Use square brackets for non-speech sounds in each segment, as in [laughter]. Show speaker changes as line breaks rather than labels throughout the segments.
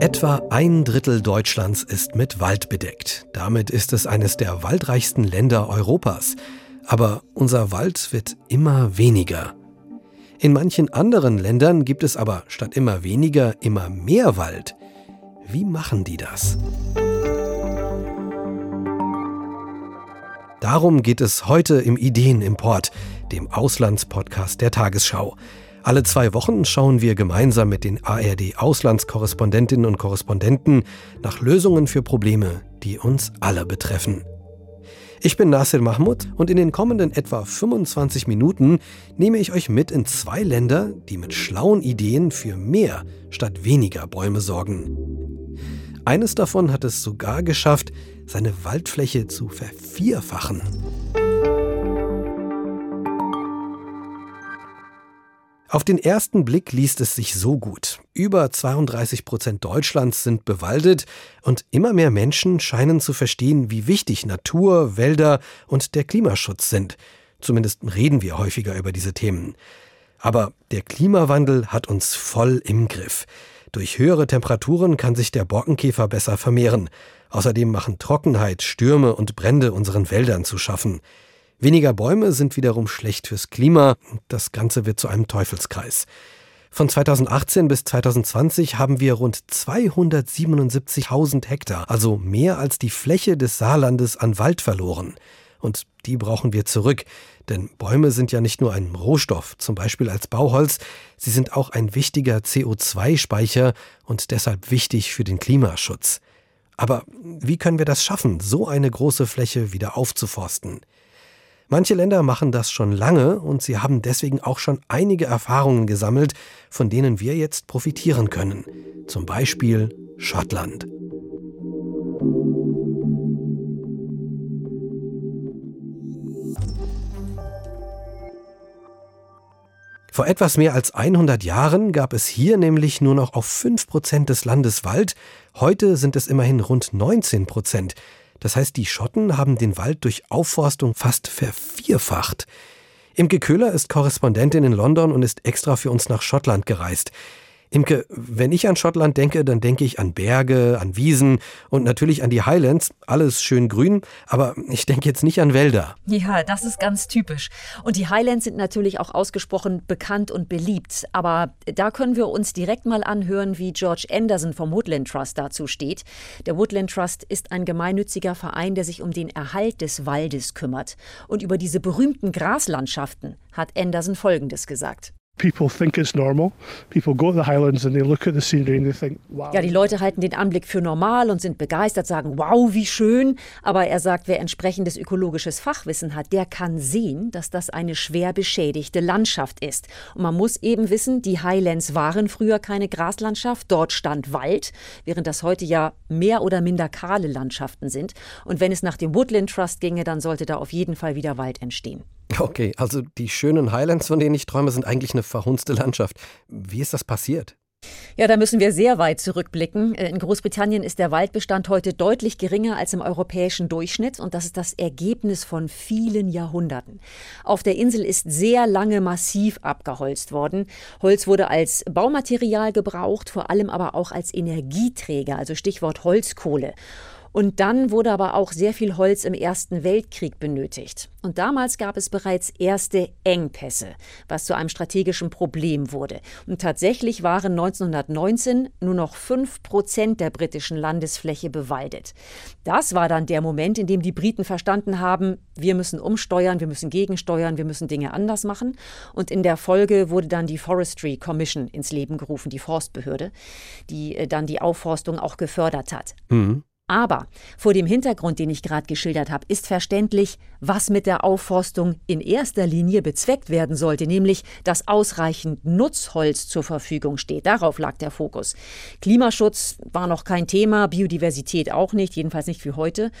Etwa ein Drittel Deutschlands ist mit Wald bedeckt. Damit ist es eines der waldreichsten Länder Europas. Aber unser Wald wird immer weniger. In manchen anderen Ländern gibt es aber statt immer weniger immer mehr Wald. Wie machen die das? Darum geht es heute im Ideenimport, dem Auslandspodcast der Tagesschau. Alle zwei Wochen schauen wir gemeinsam mit den ARD-Auslandskorrespondentinnen und Korrespondenten nach Lösungen für Probleme, die uns alle betreffen. Ich bin Nasir Mahmoud und in den kommenden etwa 25 Minuten nehme ich euch mit in zwei Länder, die mit schlauen Ideen für mehr statt weniger Bäume sorgen. Eines davon hat es sogar geschafft, seine Waldfläche zu vervierfachen. Auf den ersten Blick liest es sich so gut. Über 32 Prozent Deutschlands sind bewaldet und immer mehr Menschen scheinen zu verstehen, wie wichtig Natur, Wälder und der Klimaschutz sind. Zumindest reden wir häufiger über diese Themen. Aber der Klimawandel hat uns voll im Griff. Durch höhere Temperaturen kann sich der Borkenkäfer besser vermehren. Außerdem machen Trockenheit, Stürme und Brände unseren Wäldern zu schaffen. Weniger Bäume sind wiederum schlecht fürs Klima. Das Ganze wird zu einem Teufelskreis. Von 2018 bis 2020 haben wir rund 277.000 Hektar, also mehr als die Fläche des Saarlandes an Wald verloren. Und die brauchen wir zurück, denn Bäume sind ja nicht nur ein Rohstoff, zum Beispiel als Bauholz, sie sind auch ein wichtiger CO2-Speicher und deshalb wichtig für den Klimaschutz. Aber wie können wir das schaffen, so eine große Fläche wieder aufzuforsten? Manche Länder machen das schon lange und sie haben deswegen auch schon einige Erfahrungen gesammelt, von denen wir jetzt profitieren können. Zum Beispiel Schottland. Vor etwas mehr als 100 Jahren gab es hier nämlich nur noch auf 5 Prozent des Landes Wald. Heute sind es immerhin rund 19 Prozent. Das heißt, die Schotten haben den Wald durch Aufforstung fast vervierfacht. Imke Köhler ist Korrespondentin in London und ist extra für uns nach Schottland gereist. Imke, wenn ich an Schottland denke, dann denke ich an Berge, an Wiesen und natürlich an die Highlands. Alles schön grün, aber ich denke jetzt nicht an Wälder.
Ja, das ist ganz typisch. Und die Highlands sind natürlich auch ausgesprochen bekannt und beliebt. Aber da können wir uns direkt mal anhören, wie George Anderson vom Woodland Trust dazu steht. Der Woodland Trust ist ein gemeinnütziger Verein, der sich um den Erhalt des Waldes kümmert. Und über diese berühmten Graslandschaften hat Anderson Folgendes gesagt. Ja, die Leute halten den Anblick für normal und sind begeistert, sagen, wow, wie schön. Aber er sagt, wer entsprechendes ökologisches Fachwissen hat, der kann sehen, dass das eine schwer beschädigte Landschaft ist. Und man muss eben wissen, die Highlands waren früher keine Graslandschaft, dort stand Wald, während das heute ja mehr oder minder kahle Landschaften sind. Und wenn es nach dem Woodland Trust ginge, dann sollte da auf jeden Fall wieder Wald entstehen.
Okay, also die schönen Highlands, von denen ich träume, sind eigentlich eine verhunzte Landschaft. Wie ist das passiert?
Ja, da müssen wir sehr weit zurückblicken. Äh, in Großbritannien ist der Waldbestand heute deutlich geringer als im europäischen Durchschnitt und das ist das Ergebnis von vielen Jahrhunderten. Auf der Insel ist sehr lange massiv abgeholzt worden. Holz wurde als Baumaterial gebraucht, vor allem aber auch als Energieträger, also Stichwort Holzkohle. Und dann wurde aber auch sehr viel Holz im Ersten Weltkrieg benötigt. Und damals gab es bereits erste Engpässe, was zu einem strategischen Problem wurde. Und tatsächlich waren 1919 nur noch 5 Prozent der britischen Landesfläche bewaldet. Das war dann der Moment, in dem die Briten verstanden haben, wir müssen umsteuern, wir müssen gegensteuern, wir müssen Dinge anders machen. Und in der Folge wurde dann die Forestry Commission ins Leben gerufen, die Forstbehörde, die äh, dann die Aufforstung auch gefördert hat. Mhm. Aber vor dem Hintergrund, den ich gerade geschildert habe, ist verständlich, was mit der Aufforstung in erster Linie bezweckt werden sollte, nämlich dass ausreichend Nutzholz zur Verfügung steht. Darauf lag der Fokus. Klimaschutz war noch kein Thema, Biodiversität auch nicht, jedenfalls nicht für heute.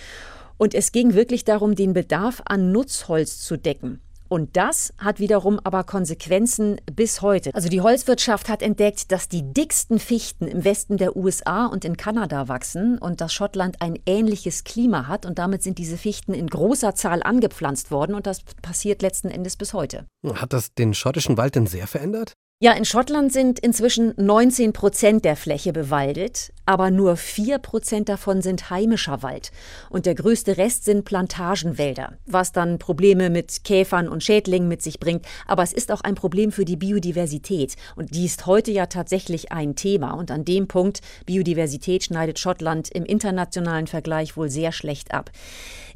Und es ging wirklich darum, den Bedarf an Nutzholz zu decken. Und das hat wiederum aber Konsequenzen bis heute. Also die Holzwirtschaft hat entdeckt, dass die dicksten Fichten im Westen der USA und in Kanada wachsen und dass Schottland ein ähnliches Klima hat und damit sind diese Fichten in großer Zahl angepflanzt worden und das passiert letzten Endes bis heute.
Hat das den schottischen Wald denn sehr verändert?
Ja, in Schottland sind inzwischen 19 Prozent der Fläche bewaldet, aber nur 4 Prozent davon sind heimischer Wald. Und der größte Rest sind Plantagenwälder, was dann Probleme mit Käfern und Schädlingen mit sich bringt. Aber es ist auch ein Problem für die Biodiversität. Und die ist heute ja tatsächlich ein Thema. Und an dem Punkt Biodiversität schneidet Schottland im internationalen Vergleich wohl sehr schlecht ab.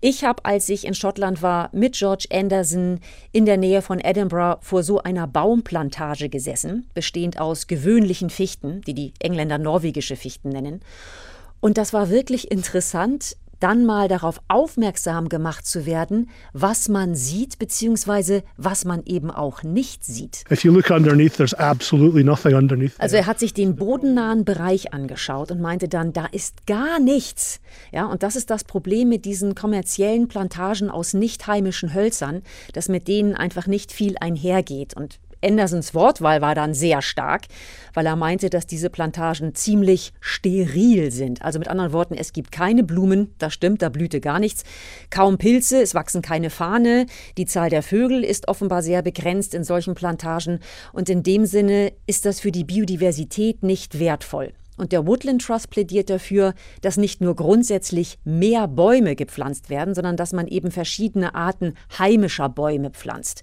Ich habe, als ich in Schottland war, mit George Anderson in der Nähe von Edinburgh vor so einer Baumplantage gesessen, bestehend aus gewöhnlichen Fichten, die die Engländer norwegische Fichten nennen. Und das war wirklich interessant, dann mal darauf aufmerksam gemacht zu werden, was man sieht, beziehungsweise was man eben auch nicht sieht. Also er hat sich den bodennahen Bereich angeschaut und meinte dann, da ist gar nichts. Ja, und das ist das Problem mit diesen kommerziellen Plantagen aus nicht heimischen Hölzern, dass mit denen einfach nicht viel einhergeht. Und Andersons Wortwahl war dann sehr stark, weil er meinte, dass diese Plantagen ziemlich steril sind. Also mit anderen Worten, es gibt keine Blumen, das stimmt, da blühte gar nichts, kaum Pilze, es wachsen keine Fahne, die Zahl der Vögel ist offenbar sehr begrenzt in solchen Plantagen und in dem Sinne ist das für die Biodiversität nicht wertvoll. Und der Woodland Trust plädiert dafür, dass nicht nur grundsätzlich mehr Bäume gepflanzt werden, sondern dass man eben verschiedene Arten heimischer Bäume pflanzt.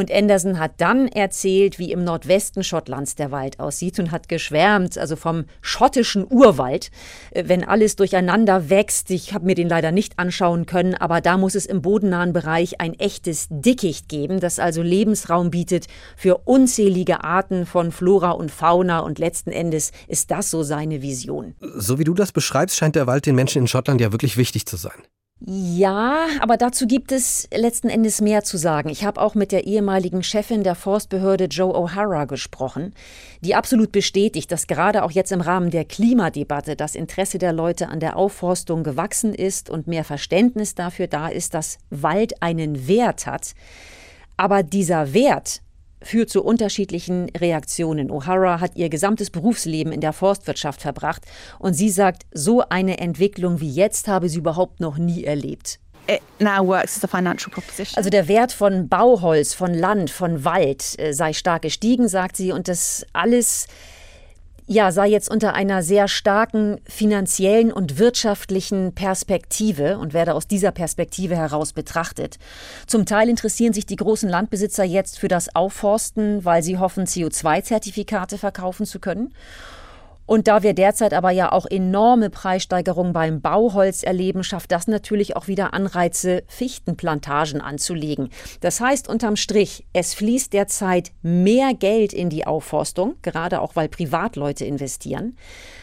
Und Anderson hat dann erzählt, wie im Nordwesten Schottlands der Wald aussieht und hat geschwärmt, also vom schottischen Urwald, äh, wenn alles durcheinander wächst. Ich habe mir den leider nicht anschauen können, aber da muss es im bodennahen Bereich ein echtes Dickicht geben, das also Lebensraum bietet für unzählige Arten von Flora und Fauna und letzten Endes ist das so seine Vision.
So wie du das beschreibst, scheint der Wald den Menschen in Schottland ja wirklich wichtig zu sein.
Ja, aber dazu gibt es letzten Endes mehr zu sagen. Ich habe auch mit der ehemaligen Chefin der Forstbehörde Joe O'Hara gesprochen, die absolut bestätigt, dass gerade auch jetzt im Rahmen der Klimadebatte das Interesse der Leute an der Aufforstung gewachsen ist und mehr Verständnis dafür da ist, dass Wald einen Wert hat. Aber dieser Wert führt zu unterschiedlichen Reaktionen. O'Hara hat ihr gesamtes Berufsleben in der Forstwirtschaft verbracht und sie sagt, so eine Entwicklung wie jetzt habe sie überhaupt noch nie erlebt. Also der Wert von Bauholz, von Land, von Wald äh, sei stark gestiegen, sagt sie, und das alles ja, sei jetzt unter einer sehr starken finanziellen und wirtschaftlichen Perspektive und werde aus dieser Perspektive heraus betrachtet. Zum Teil interessieren sich die großen Landbesitzer jetzt für das Aufforsten, weil sie hoffen, CO2-Zertifikate verkaufen zu können. Und da wir derzeit aber ja auch enorme Preissteigerungen beim Bauholz erleben, schafft das natürlich auch wieder Anreize, Fichtenplantagen anzulegen. Das heißt unterm Strich, es fließt derzeit mehr Geld in die Aufforstung, gerade auch weil Privatleute investieren.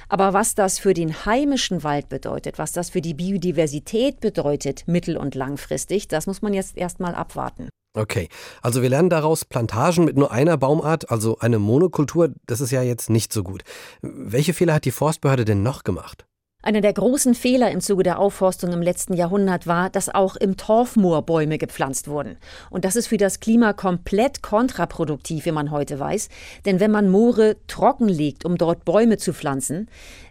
Aber was das für den heimischen Wald bedeutet, was das für die Biodiversität bedeutet, mittel- und langfristig, das muss man jetzt erstmal abwarten.
Okay, also wir lernen daraus, Plantagen mit nur einer Baumart, also eine Monokultur, das ist ja jetzt nicht so gut. Welche Fehler hat die Forstbehörde denn noch gemacht?
Einer der großen Fehler im Zuge der Aufforstung im letzten Jahrhundert war, dass auch im Torfmoor Bäume gepflanzt wurden. Und das ist für das Klima komplett kontraproduktiv, wie man heute weiß. Denn wenn man Moore trockenlegt, um dort Bäume zu pflanzen,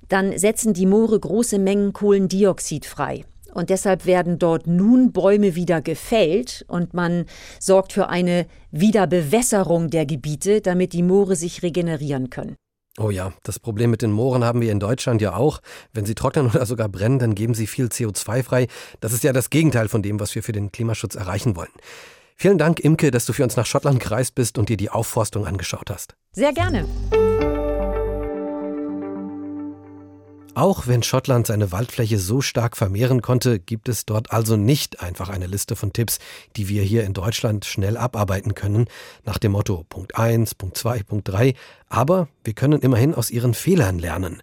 dann setzen die Moore große Mengen Kohlendioxid frei. Und deshalb werden dort nun Bäume wieder gefällt und man sorgt für eine Wiederbewässerung der Gebiete, damit die Moore sich regenerieren können.
Oh ja, das Problem mit den Mooren haben wir in Deutschland ja auch. Wenn sie trocknen [laughs] oder sogar brennen, dann geben sie viel CO2 frei. Das ist ja das Gegenteil von dem, was wir für den Klimaschutz erreichen wollen. Vielen Dank, Imke, dass du für uns nach Schottland gereist bist und dir die Aufforstung angeschaut hast.
Sehr gerne.
Auch wenn Schottland seine Waldfläche so stark vermehren konnte, gibt es dort also nicht einfach eine Liste von Tipps, die wir hier in Deutschland schnell abarbeiten können, nach dem Motto Punkt 1, Punkt 2, Punkt 3, aber wir können immerhin aus ihren Fehlern lernen.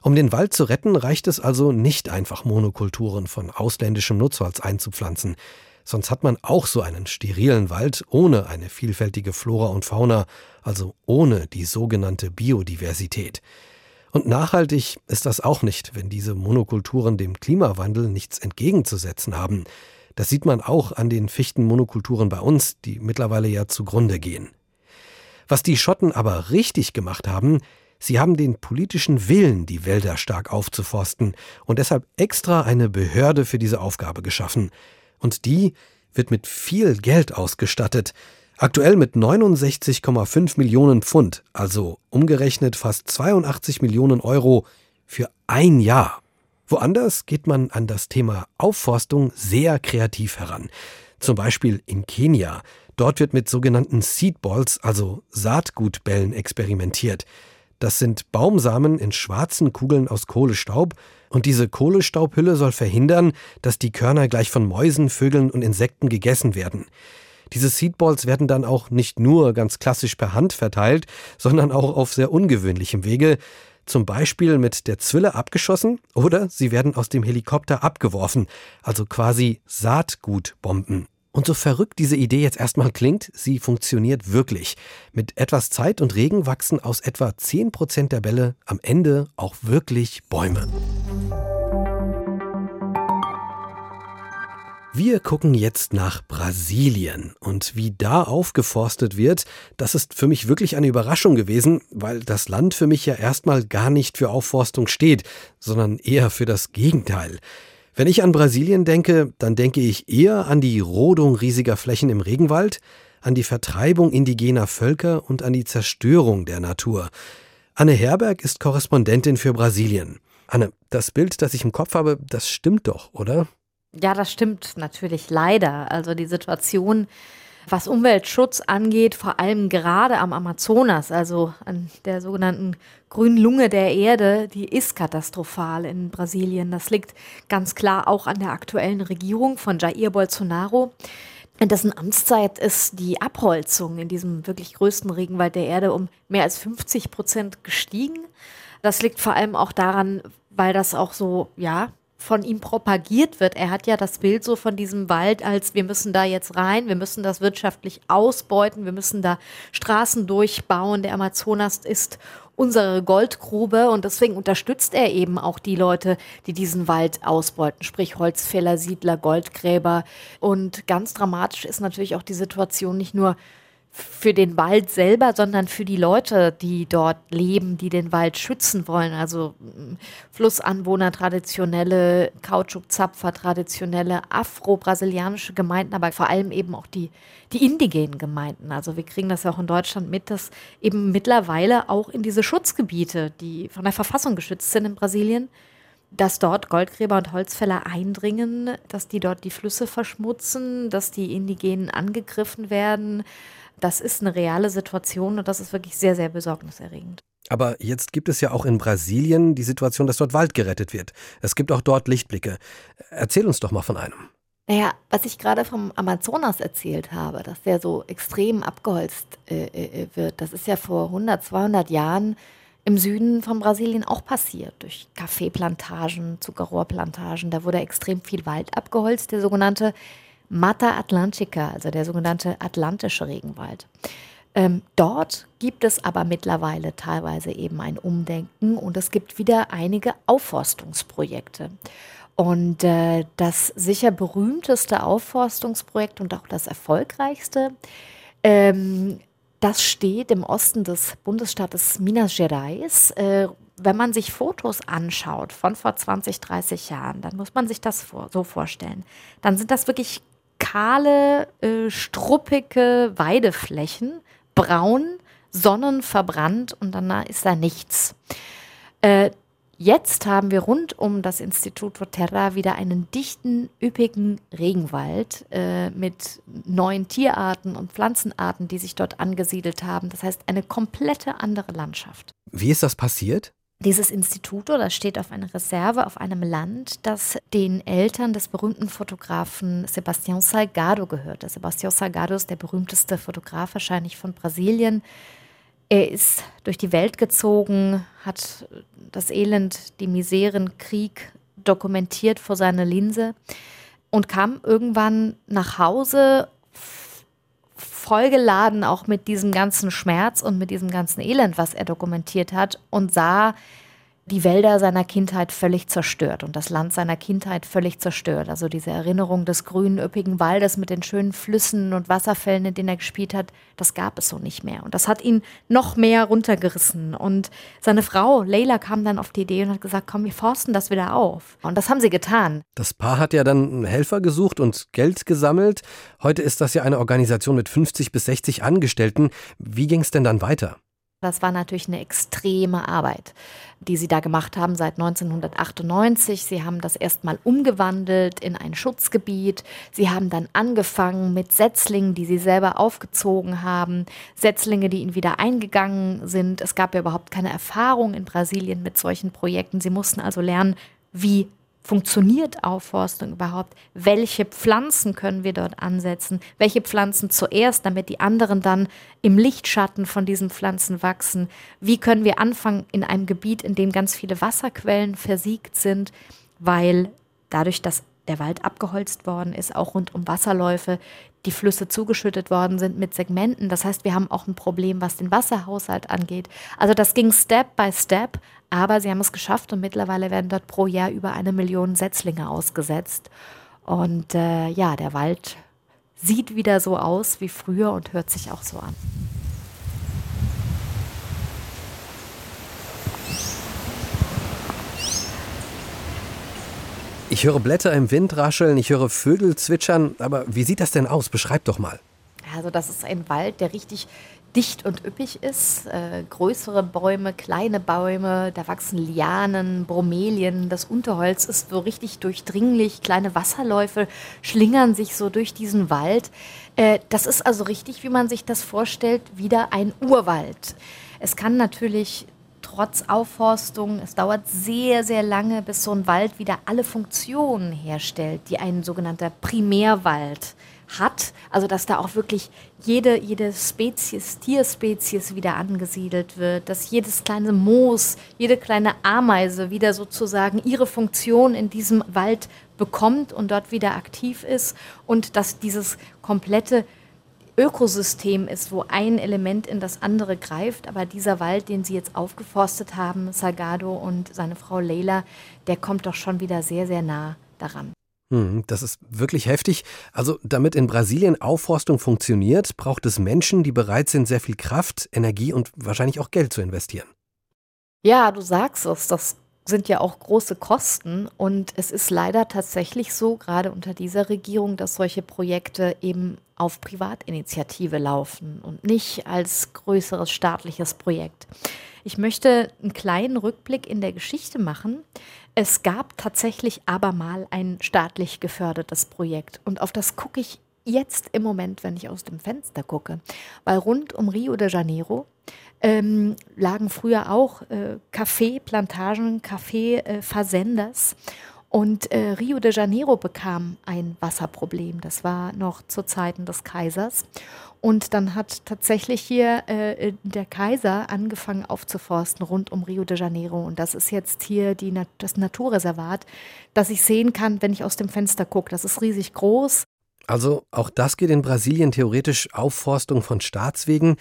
Um den Wald zu retten, reicht es also nicht einfach Monokulturen von ausländischem Nutzholz einzupflanzen. Sonst hat man auch so einen sterilen Wald ohne eine vielfältige Flora und Fauna, also ohne die sogenannte Biodiversität. Und nachhaltig ist das auch nicht, wenn diese Monokulturen dem Klimawandel nichts entgegenzusetzen haben. Das sieht man auch an den Fichtenmonokulturen bei uns, die mittlerweile ja zugrunde gehen. Was die Schotten aber richtig gemacht haben, sie haben den politischen Willen, die Wälder stark aufzuforsten und deshalb extra eine Behörde für diese Aufgabe geschaffen. Und die wird mit viel Geld ausgestattet, Aktuell mit 69,5 Millionen Pfund, also umgerechnet fast 82 Millionen Euro für ein Jahr. Woanders geht man an das Thema Aufforstung sehr kreativ heran. Zum Beispiel in Kenia. Dort wird mit sogenannten Seedballs, also Saatgutbällen, experimentiert. Das sind Baumsamen in schwarzen Kugeln aus Kohlestaub und diese Kohlestaubhülle soll verhindern, dass die Körner gleich von Mäusen, Vögeln und Insekten gegessen werden. Diese Seedballs werden dann auch nicht nur ganz klassisch per Hand verteilt, sondern auch auf sehr ungewöhnlichem Wege, zum Beispiel mit der Zwille abgeschossen oder sie werden aus dem Helikopter abgeworfen, also quasi Saatgutbomben. Und so verrückt diese Idee jetzt erstmal klingt, sie funktioniert wirklich. Mit etwas Zeit und Regen wachsen aus etwa 10% der Bälle am Ende auch wirklich Bäume. Wir gucken jetzt nach Brasilien und wie da aufgeforstet wird, das ist für mich wirklich eine Überraschung gewesen, weil das Land für mich ja erstmal gar nicht für Aufforstung steht, sondern eher für das Gegenteil. Wenn ich an Brasilien denke, dann denke ich eher an die Rodung riesiger Flächen im Regenwald, an die Vertreibung indigener Völker und an die Zerstörung der Natur. Anne Herberg ist Korrespondentin für Brasilien. Anne, das Bild, das ich im Kopf habe, das stimmt doch, oder?
Ja, das stimmt natürlich leider. Also die Situation, was Umweltschutz angeht, vor allem gerade am Amazonas, also an der sogenannten grünen Lunge der Erde, die ist katastrophal in Brasilien. Das liegt ganz klar auch an der aktuellen Regierung von Jair Bolsonaro. In dessen Amtszeit ist die Abholzung in diesem wirklich größten Regenwald der Erde um mehr als 50 Prozent gestiegen. Das liegt vor allem auch daran, weil das auch so, ja, von ihm propagiert wird. Er hat ja das Bild so von diesem Wald als wir müssen da jetzt rein, wir müssen das wirtschaftlich ausbeuten, wir müssen da Straßen durchbauen. Der Amazonas ist unsere Goldgrube und deswegen unterstützt er eben auch die Leute, die diesen Wald ausbeuten, sprich Holzfäller, Siedler, Goldgräber. Und ganz dramatisch ist natürlich auch die Situation nicht nur für den Wald selber, sondern für die Leute, die dort leben, die den Wald schützen wollen. Also mm, Flussanwohner, traditionelle Kautschukzapfer, traditionelle afro-brasilianische Gemeinden, aber vor allem eben auch die, die indigenen Gemeinden. Also wir kriegen das ja auch in Deutschland mit, dass eben mittlerweile auch in diese Schutzgebiete, die von der Verfassung geschützt sind in Brasilien, dass dort Goldgräber und Holzfäller eindringen, dass die dort die Flüsse verschmutzen, dass die Indigenen angegriffen werden, das ist eine reale Situation und das ist wirklich sehr, sehr besorgniserregend.
Aber jetzt gibt es ja auch in Brasilien die Situation, dass dort Wald gerettet wird. Es gibt auch dort Lichtblicke. Erzähl uns doch mal von einem.
Naja, was ich gerade vom Amazonas erzählt habe, dass der so extrem abgeholzt äh, äh, wird, das ist ja vor 100, 200 Jahren im Süden von Brasilien auch passiert, durch Kaffeeplantagen, Zuckerrohrplantagen. Da wurde extrem viel Wald abgeholzt, der sogenannte Mata Atlantica, also der sogenannte atlantische Regenwald. Ähm, dort gibt es aber mittlerweile teilweise eben ein Umdenken und es gibt wieder einige Aufforstungsprojekte. Und äh, das sicher berühmteste Aufforstungsprojekt und auch das erfolgreichste, ähm, das steht im Osten des Bundesstaates Minas Gerais. Äh, wenn man sich Fotos anschaut von vor 20, 30 Jahren, dann muss man sich das vor, so vorstellen. Dann sind das wirklich kahle, äh, struppige Weideflächen, braun, sonnenverbrannt und danach ist da nichts. Äh, jetzt haben wir rund um das Institut Terra wieder einen dichten, üppigen Regenwald äh, mit neuen Tierarten und Pflanzenarten, die sich dort angesiedelt haben. Das heißt, eine komplette andere Landschaft.
Wie ist das passiert?
Dieses Institut, das steht auf einer Reserve auf einem Land, das den Eltern des berühmten Fotografen Sebastião Salgado gehört. Sebastião Salgado ist der berühmteste Fotograf wahrscheinlich von Brasilien. Er ist durch die Welt gezogen, hat das Elend, die Miseren, Krieg dokumentiert vor seiner Linse und kam irgendwann nach Hause vollgeladen auch mit diesem ganzen Schmerz und mit diesem ganzen Elend, was er dokumentiert hat und sah die Wälder seiner Kindheit völlig zerstört und das Land seiner Kindheit völlig zerstört. Also diese Erinnerung des grünen, üppigen Waldes mit den schönen Flüssen und Wasserfällen, in denen er gespielt hat, das gab es so nicht mehr. Und das hat ihn noch mehr runtergerissen. Und seine Frau, Leila, kam dann auf die Idee und hat gesagt, komm, wir forsten das wieder auf. Und das haben sie getan.
Das Paar hat ja dann einen Helfer gesucht und Geld gesammelt. Heute ist das ja eine Organisation mit 50 bis 60 Angestellten. Wie ging es denn dann weiter?
Das war natürlich eine extreme Arbeit, die sie da gemacht haben seit 1998. Sie haben das erstmal umgewandelt in ein Schutzgebiet. Sie haben dann angefangen mit Setzlingen, die sie selber aufgezogen haben, Setzlinge, die ihnen wieder eingegangen sind. Es gab ja überhaupt keine Erfahrung in Brasilien mit solchen Projekten. Sie mussten also lernen, wie funktioniert Aufforstung überhaupt? Welche Pflanzen können wir dort ansetzen? Welche Pflanzen zuerst, damit die anderen dann im Lichtschatten von diesen Pflanzen wachsen? Wie können wir anfangen in einem Gebiet, in dem ganz viele Wasserquellen versiegt sind, weil dadurch, dass der Wald abgeholzt worden ist, auch rund um Wasserläufe, die Flüsse zugeschüttet worden sind mit Segmenten. Das heißt, wir haben auch ein Problem, was den Wasserhaushalt angeht. Also das ging Step by Step, aber sie haben es geschafft und mittlerweile werden dort pro Jahr über eine Million Setzlinge ausgesetzt. Und äh, ja, der Wald sieht wieder so aus wie früher und hört sich auch so an.
Ich höre Blätter im Wind rascheln, ich höre Vögel zwitschern, aber wie sieht das denn aus? Beschreib doch mal.
Also das ist ein Wald, der richtig dicht und üppig ist. Äh, größere Bäume, kleine Bäume, da wachsen Lianen, Bromelien. Das Unterholz ist so richtig durchdringlich. Kleine Wasserläufe schlingern sich so durch diesen Wald. Äh, das ist also richtig, wie man sich das vorstellt, wieder ein Urwald. Es kann natürlich trotz Aufforstung, es dauert sehr, sehr lange, bis so ein Wald wieder alle Funktionen herstellt, die ein sogenannter Primärwald hat. Also dass da auch wirklich jede, jede Spezies, Tierspezies wieder angesiedelt wird, dass jedes kleine Moos, jede kleine Ameise wieder sozusagen ihre Funktion in diesem Wald bekommt und dort wieder aktiv ist und dass dieses komplette Ökosystem ist, wo ein Element in das andere greift. Aber dieser Wald, den Sie jetzt aufgeforstet haben, Salgado und seine Frau Leila, der kommt doch schon wieder sehr, sehr nah daran.
Hm, das ist wirklich heftig. Also damit in Brasilien Aufforstung funktioniert, braucht es Menschen, die bereit sind, sehr viel Kraft, Energie und wahrscheinlich auch Geld zu investieren.
Ja, du sagst es, das sind ja auch große Kosten und es ist leider tatsächlich so, gerade unter dieser Regierung, dass solche Projekte eben auf Privatinitiative laufen und nicht als größeres staatliches Projekt. Ich möchte einen kleinen Rückblick in der Geschichte machen. Es gab tatsächlich aber mal ein staatlich gefördertes Projekt und auf das gucke ich jetzt im Moment, wenn ich aus dem Fenster gucke, weil rund um Rio de Janeiro ähm, lagen früher auch äh, Kaffeeplantagen, Kaffeeversenders. Äh, und äh, Rio de Janeiro bekam ein Wasserproblem. Das war noch zu Zeiten des Kaisers. Und dann hat tatsächlich hier äh, der Kaiser angefangen aufzuforsten rund um Rio de Janeiro. Und das ist jetzt hier die, das Naturreservat, das ich sehen kann, wenn ich aus dem Fenster gucke. Das ist riesig groß.
Also auch das geht in Brasilien theoretisch Aufforstung von Staatswegen.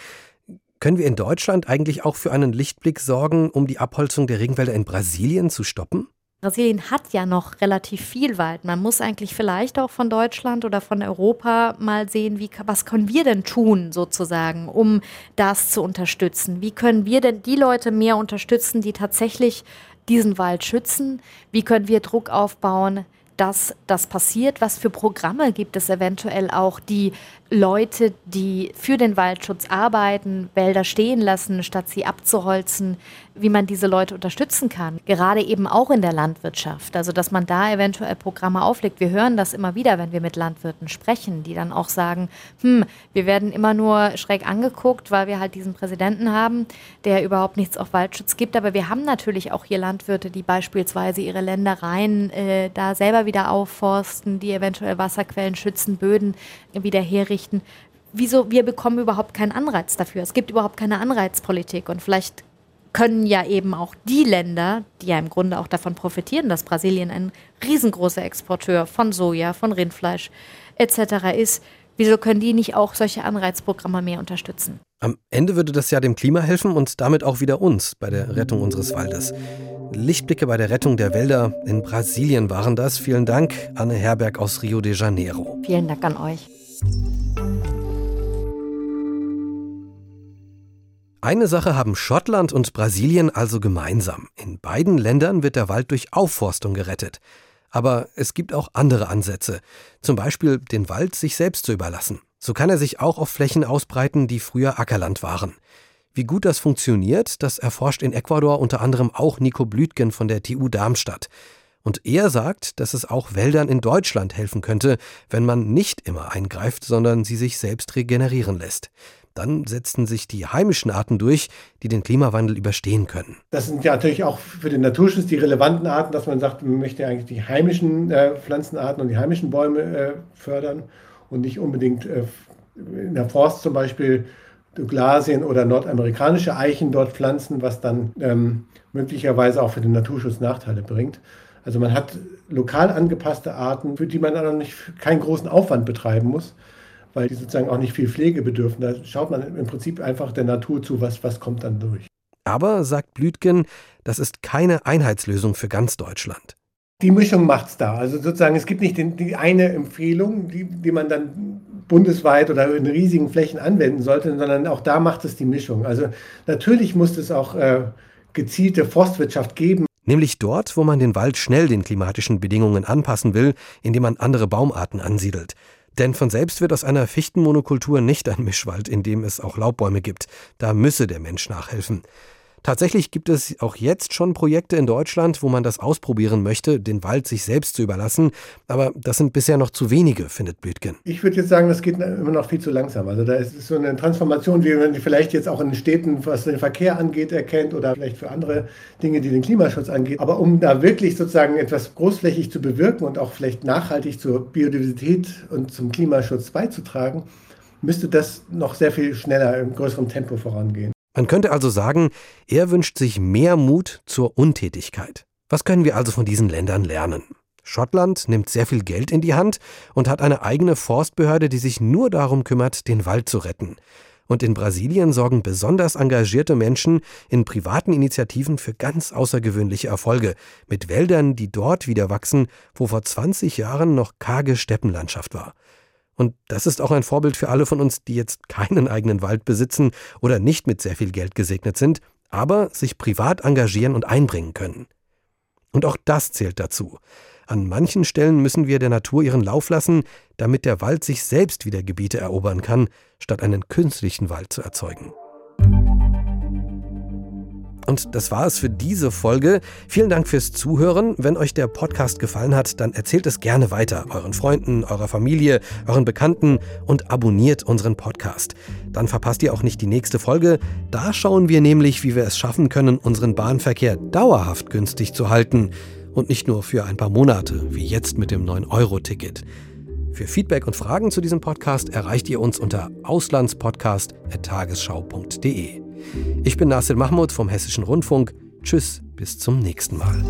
Können wir in Deutschland eigentlich auch für einen Lichtblick sorgen, um die Abholzung der Regenwälder in Brasilien zu stoppen?
Brasilien hat ja noch relativ viel Wald. Man muss eigentlich vielleicht auch von Deutschland oder von Europa mal sehen, wie, was können wir denn tun, sozusagen, um das zu unterstützen? Wie können wir denn die Leute mehr unterstützen, die tatsächlich diesen Wald schützen? Wie können wir Druck aufbauen, dass das passiert? Was für Programme gibt es eventuell auch, die Leute, die für den Waldschutz arbeiten, Wälder stehen lassen, statt sie abzuholzen, wie man diese Leute unterstützen kann. Gerade eben auch in der Landwirtschaft. Also, dass man da eventuell Programme auflegt. Wir hören das immer wieder, wenn wir mit Landwirten sprechen, die dann auch sagen, hm, wir werden immer nur schräg angeguckt, weil wir halt diesen Präsidenten haben, der überhaupt nichts auf Waldschutz gibt. Aber wir haben natürlich auch hier Landwirte, die beispielsweise ihre Ländereien äh, da selber wieder aufforsten, die eventuell Wasserquellen schützen, Böden wieder herrichten wieso wir bekommen überhaupt keinen Anreiz dafür. Es gibt überhaupt keine Anreizpolitik und vielleicht können ja eben auch die Länder, die ja im Grunde auch davon profitieren, dass Brasilien ein riesengroßer Exporteur von Soja, von Rindfleisch etc. ist, wieso können die nicht auch solche Anreizprogramme mehr unterstützen?
Am Ende würde das ja dem Klima helfen und damit auch wieder uns bei der Rettung unseres Waldes. Lichtblicke bei der Rettung der Wälder in Brasilien waren das. Vielen Dank, Anne Herberg aus Rio de Janeiro.
Vielen Dank an euch.
Eine Sache haben Schottland und Brasilien also gemeinsam. In beiden Ländern wird der Wald durch Aufforstung gerettet. Aber es gibt auch andere Ansätze. Zum Beispiel den Wald sich selbst zu überlassen. So kann er sich auch auf Flächen ausbreiten, die früher Ackerland waren. Wie gut das funktioniert, das erforscht in Ecuador unter anderem auch Nico Blütgen von der TU Darmstadt. Und er sagt, dass es auch Wäldern in Deutschland helfen könnte, wenn man nicht immer eingreift, sondern sie sich selbst regenerieren lässt. Dann setzen sich die heimischen Arten durch, die den Klimawandel überstehen können.
Das sind ja natürlich auch für den Naturschutz die relevanten Arten, dass man sagt, man möchte eigentlich die heimischen äh, Pflanzenarten und die heimischen Bäume äh, fördern und nicht unbedingt äh, in der Forst zum Beispiel Douglasien oder nordamerikanische Eichen dort pflanzen, was dann ähm, möglicherweise auch für den Naturschutz Nachteile bringt. Also man hat lokal angepasste Arten, für die man dann nicht keinen großen Aufwand betreiben muss weil die sozusagen auch nicht viel Pflege bedürfen. Da schaut man im Prinzip einfach der Natur zu, was, was kommt dann durch.
Aber, sagt Blütgen, das ist keine Einheitslösung für ganz Deutschland.
Die Mischung macht es da. Also sozusagen, es gibt nicht die eine Empfehlung, die, die man dann bundesweit oder in riesigen Flächen anwenden sollte, sondern auch da macht es die Mischung. Also natürlich muss es auch äh, gezielte Forstwirtschaft geben.
Nämlich dort, wo man den Wald schnell den klimatischen Bedingungen anpassen will, indem man andere Baumarten ansiedelt. Denn von selbst wird aus einer Fichtenmonokultur nicht ein Mischwald, in dem es auch Laubbäume gibt. Da müsse der Mensch nachhelfen. Tatsächlich gibt es auch jetzt schon Projekte in Deutschland, wo man das ausprobieren möchte, den Wald sich selbst zu überlassen. Aber das sind bisher noch zu wenige, findet Blütgen.
Ich würde jetzt sagen, das geht immer noch viel zu langsam. Also da ist so eine Transformation, wie man die vielleicht jetzt auch in den Städten, was den Verkehr angeht, erkennt oder vielleicht für andere Dinge, die den Klimaschutz angeht. Aber um da wirklich sozusagen etwas großflächig zu bewirken und auch vielleicht nachhaltig zur Biodiversität und zum Klimaschutz beizutragen, müsste das noch sehr viel schneller im größeren Tempo vorangehen.
Man könnte also sagen, er wünscht sich mehr Mut zur Untätigkeit. Was können wir also von diesen Ländern lernen? Schottland nimmt sehr viel Geld in die Hand und hat eine eigene Forstbehörde, die sich nur darum kümmert, den Wald zu retten. Und in Brasilien sorgen besonders engagierte Menschen in privaten Initiativen für ganz außergewöhnliche Erfolge, mit Wäldern, die dort wieder wachsen, wo vor 20 Jahren noch karge Steppenlandschaft war. Und das ist auch ein Vorbild für alle von uns, die jetzt keinen eigenen Wald besitzen oder nicht mit sehr viel Geld gesegnet sind, aber sich privat engagieren und einbringen können. Und auch das zählt dazu. An manchen Stellen müssen wir der Natur ihren Lauf lassen, damit der Wald sich selbst wieder Gebiete erobern kann, statt einen künstlichen Wald zu erzeugen. Und das war es für diese Folge. Vielen Dank fürs Zuhören. Wenn euch der Podcast gefallen hat, dann erzählt es gerne weiter euren Freunden, eurer Familie, euren Bekannten und abonniert unseren Podcast. Dann verpasst ihr auch nicht die nächste Folge. Da schauen wir nämlich, wie wir es schaffen können, unseren Bahnverkehr dauerhaft günstig zu halten und nicht nur für ein paar Monate, wie jetzt mit dem 9-Euro-Ticket. Für Feedback und Fragen zu diesem Podcast erreicht ihr uns unter auslandspodcast.tagesschau.de. Ich bin Nasir Mahmoud vom Hessischen Rundfunk. Tschüss, bis zum nächsten Mal.